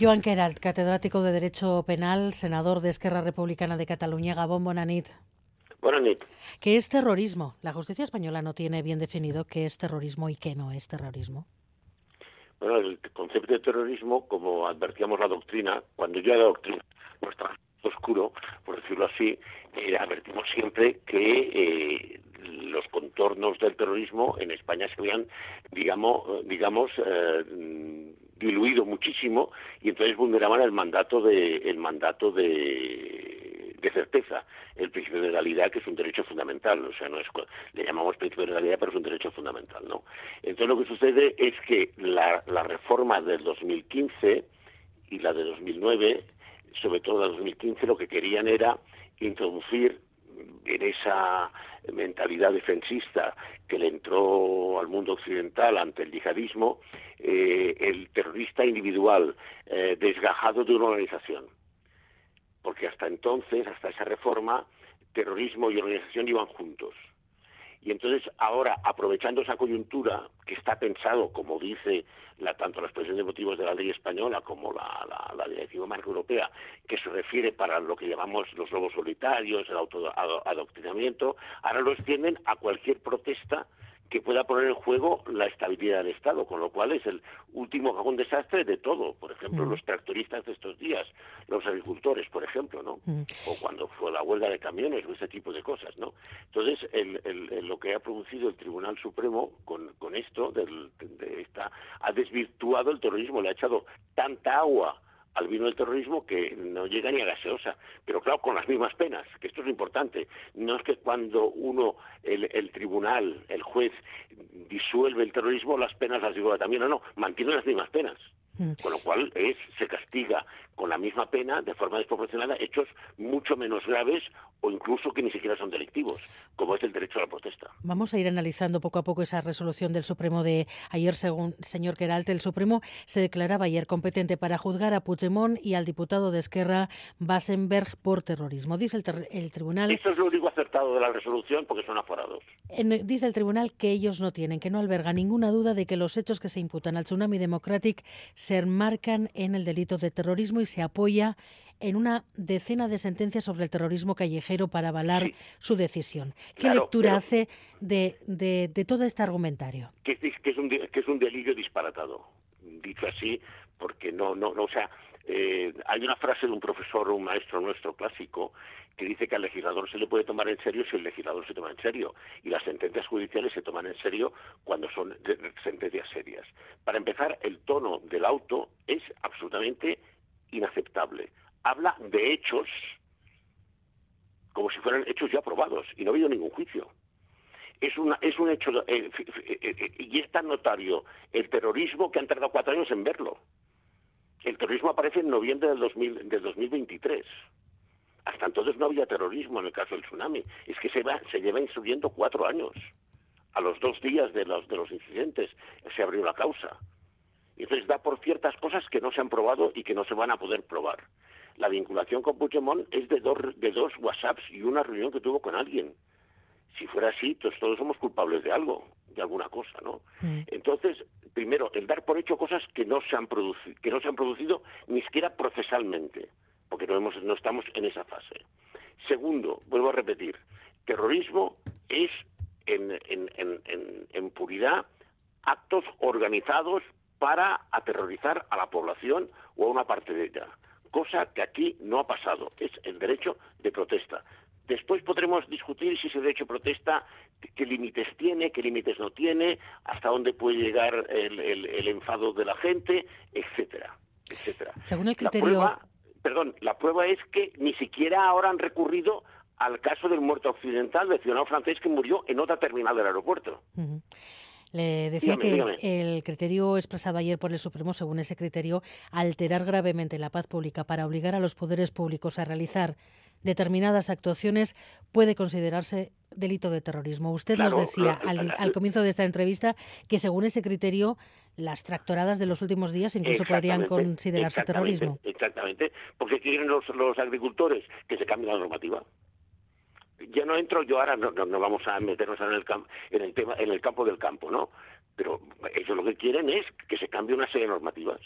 Joan Queralt, catedrático de Derecho Penal, senador de Esquerra Republicana de Cataluña. Gabón, Bonanit. Bonanit. ¿Qué es terrorismo? La justicia española no tiene bien definido qué es terrorismo y qué no es terrorismo. Bueno, el concepto de terrorismo, como advertíamos la doctrina, cuando yo era doctrina, no estaba oscuro, por decirlo así, eh, advertimos siempre que eh, los contornos del terrorismo en España se habían, digamos, digamos eh, diluido muchísimo y entonces vulneraban el mandato de el mandato de, certeza, el principio de legalidad que es un derecho fundamental, o sea, no es le llamamos principio de legalidad, pero es un derecho fundamental, ¿no? Entonces lo que sucede es que la, la reforma del 2015 y la de 2009, sobre todo la de 2015, lo que querían era introducir en esa mentalidad defensista que le entró al mundo occidental ante el yihadismo, eh, el terrorista individual eh, desgajado de una organización. Porque hasta entonces, hasta esa reforma, terrorismo y organización iban juntos. Y entonces ahora, aprovechando esa coyuntura que está pensado, como dice la, tanto la expresión de motivos de la ley española como la, la, la marco europea, que se refiere para lo que llamamos los lobos solitarios, el autoadoctrinamiento, ahora lo extienden a cualquier protesta que pueda poner en juego la estabilidad del Estado, con lo cual es el último cajón desastre de todo. Por ejemplo, mm. los tractoristas de estos días, los agricultores, por ejemplo, ¿no? Mm. O cuando fue la huelga de camiones o ese tipo de cosas, ¿no? Entonces, el, el, lo que ha producido el Tribunal Supremo con, con esto, del, de esta, ha desvirtuado el terrorismo, le ha echado tanta agua al vino del terrorismo que no llega ni a gaseosa, pero claro, con las mismas penas, que esto es lo importante. No es que cuando uno, el, el tribunal, el juez, disuelve el terrorismo, las penas las digo también, no, no, mantiene las mismas penas. Mm. Con lo cual es, se castiga con la misma pena, de forma desproporcionada, hechos mucho menos graves o incluso que ni siquiera son delictivos, como es el derecho a la protesta. Vamos a ir analizando poco a poco esa resolución del Supremo de ayer, según señor Queralte. El Supremo se declaraba ayer competente para juzgar a Puigdemont y al diputado de Esquerra, Basenberg, por terrorismo. Dice el, el tribunal... Eso es lo único acertado de la resolución porque son aforados. En, dice el tribunal que ellos no tienen, que no alberga ninguna duda de que los hechos que se imputan al Tsunami Democratic se enmarcan en el delito de terrorismo y se apoya en una decena de sentencias sobre el terrorismo callejero para avalar su decisión. ¿Qué lectura hace de, de, todo este argumentario? Que, que, es un, que es un delirio disparatado, dicho así, porque no, no, no o sea, eh, hay una frase de un profesor, un maestro nuestro clásico, que dice que al legislador se le puede tomar en serio si el legislador se toma en serio. Y las sentencias judiciales se toman en serio cuando son sentencias serias. Para empezar, el tono del auto es absolutamente inaceptable. Habla de hechos como si fueran hechos ya aprobados y no ha habido ningún juicio. Es, una, es un hecho, eh, eh, eh, y es tan notario el terrorismo que han tardado cuatro años en verlo. El terrorismo aparece en noviembre del, 2000, del 2023. Hasta entonces no había terrorismo en el caso del tsunami. Es que se, va, se lleva instruyendo cuatro años. A los dos días de los, de los incidentes se abrió la causa. Entonces da por ciertas cosas que no se han probado y que no se van a poder probar. La vinculación con Puigdemont es de dos, de dos WhatsApps y una reunión que tuvo con alguien. Si fuera así, pues todos somos culpables de algo, de alguna cosa, ¿no? Mm. Entonces, primero, el dar por hecho cosas que no se han producido, que no se han producido ni siquiera procesalmente, porque no, hemos, no estamos en esa fase. Segundo, vuelvo a repetir, terrorismo es en, en, en, en puridad actos organizados para aterrorizar a la población o a una parte de ella, cosa que aquí no ha pasado, es el derecho de protesta. Después podremos discutir si ese derecho de protesta, qué límites tiene, qué límites no tiene, hasta dónde puede llegar el, enfado de la gente, etcétera, etcétera. Según el criterio... perdón, la prueba es que ni siquiera ahora han recurrido al caso del muerto occidental del ciudadano francés que murió en otra terminal del aeropuerto. Le decía que el criterio expresado ayer por el Supremo, según ese criterio, alterar gravemente la paz pública para obligar a los poderes públicos a realizar determinadas actuaciones puede considerarse delito de terrorismo. Usted nos decía al, comienzo de esta entrevista que según ese criterio las tractoradas de los últimos días incluso podrían considerarse terrorismo. Exactamente, porque quieren los, los agricultores que se cambie la normativa ya no entro yo ahora no, no, vamos a meternos en el en el tema en el campo del campo no pero ellos lo que quieren es que se cambie una serie de normativas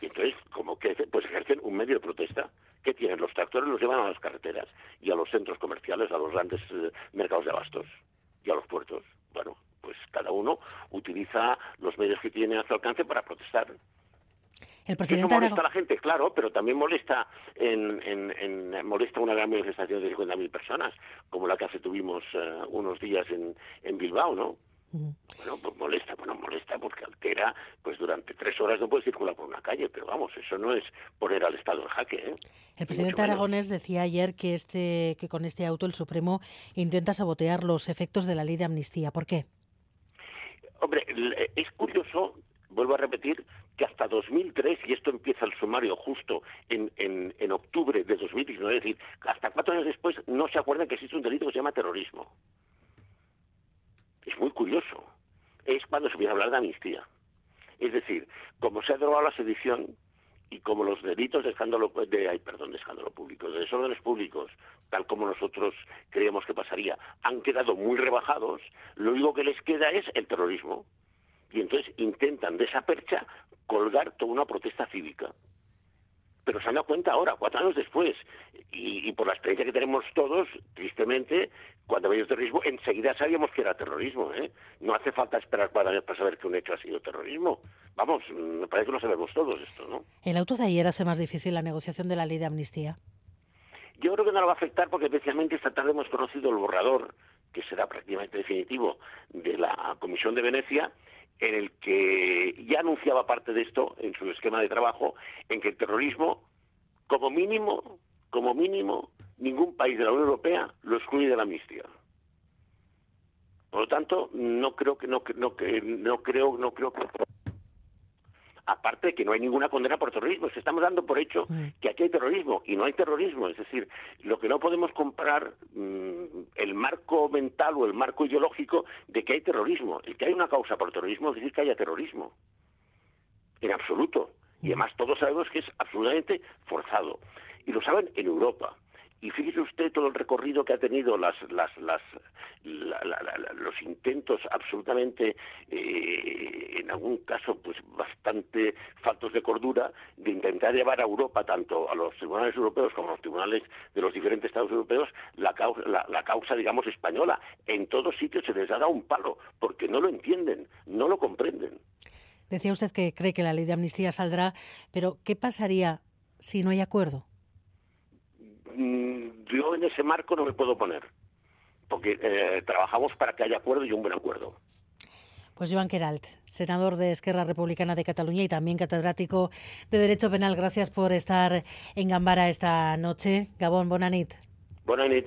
Y entonces, como que pues ejercen un medio de protesta. ¿Qué tienen? Los tractores los llevan a las carreteras y a los centros comerciales, a los grandes eh, mercados de abastos y a los puertos. Bueno, pues cada uno utiliza los medios que tiene a su alcance para protestar. El presidente Eso molesta a la gente, claro, pero también molesta en, en, molesta una gran manifestación de 50.000 personas, como la que hace tuvimos eh, unos días en, en Bilbao, ¿no? Bueno, pues molesta, bueno, molesta porque altera, pues durante tres horas no puede circular por una calle, pero vamos, eso no es poner al Estado en jaque. ¿eh? El presidente Aragonés decía ayer que, este, que con este auto el Supremo intenta sabotear los efectos de la ley de amnistía. ¿Por qué? Hombre, es curioso, vuelvo a repetir, que hasta 2003, y esto empieza el sumario justo en, en, en octubre de 2019, es decir, hasta cuatro años después no se acuerdan que existe un delito que se llama terrorismo es muy curioso, es cuando se empieza a hablar de amnistía. Es decir, como se ha drogado la sedición y como los delitos de escándalo, de, ay, perdón, de escándalo público, de desórdenes públicos, tal como nosotros creíamos que pasaría, han quedado muy rebajados, lo único que les queda es el terrorismo. Y entonces intentan de esa percha colgar toda una protesta cívica pero se han dado cuenta ahora, cuatro años después. Y, por la experiencia que tenemos todos, tristemente, cuando había terrorismo, enseguida sabíamos que era terrorismo. ¿eh? No hace falta esperar cuatro años para saber que un hecho ha sido terrorismo. Vamos, me parece que lo sabemos todos esto, ¿no? ¿El auto de ayer hace más difícil la negociación de la ley de amnistía? Yo creo que no lo va a afectar porque especialmente esta tarde hemos conocido el borrador, que será prácticamente definitivo, de la Comisión de Venecia, en el que ya anunciaba parte de esto en su esquema de trabajo, en que el terrorismo, como mínimo, como mínimo, ningún país de la Unión Europea lo excluye de la amnistía. Por lo tanto, no creo que no, no, no creo no creo que aparte de que no hay ninguna condena por terrorismo. estamos dando por hecho mm. que aquí hay terrorismo y no hay terrorismo. Es decir, lo que no podemos comparar mm, el marco mental o el marco ideológico de que hay terrorismo. El que hay una causa por terrorismo es decir que haya terrorismo. En absoluto. Y mm. además todos sabemos que es absolutamente forzado. Y lo saben en Europa. Y fíjese usted todo el recorrido que ha tenido las, las, las, los intentos absolutamente, eh, en algún caso, pues bastante faltos de cordura, de intentar llevar a Europa, tanto a los tribunales europeos como a los tribunales de los diferentes Estados europeos, la causa, la, causa digamos, española. En todos sitios se les ha dado un palo, porque no lo entienden, no lo comprenden. Decía usted que cree que la ley de amnistía saldrá, pero ¿qué pasaría si no hay acuerdo? Yo en ese marco no me puedo poner, porque eh, trabajamos para que haya acuerdo y un buen acuerdo. Pues Joan Queralt, senador de Esquerra Republicana de Cataluña y también catedrático de Derecho Penal, gracias por estar en Gambara esta noche. Gabón, Bonanit. Bonanit.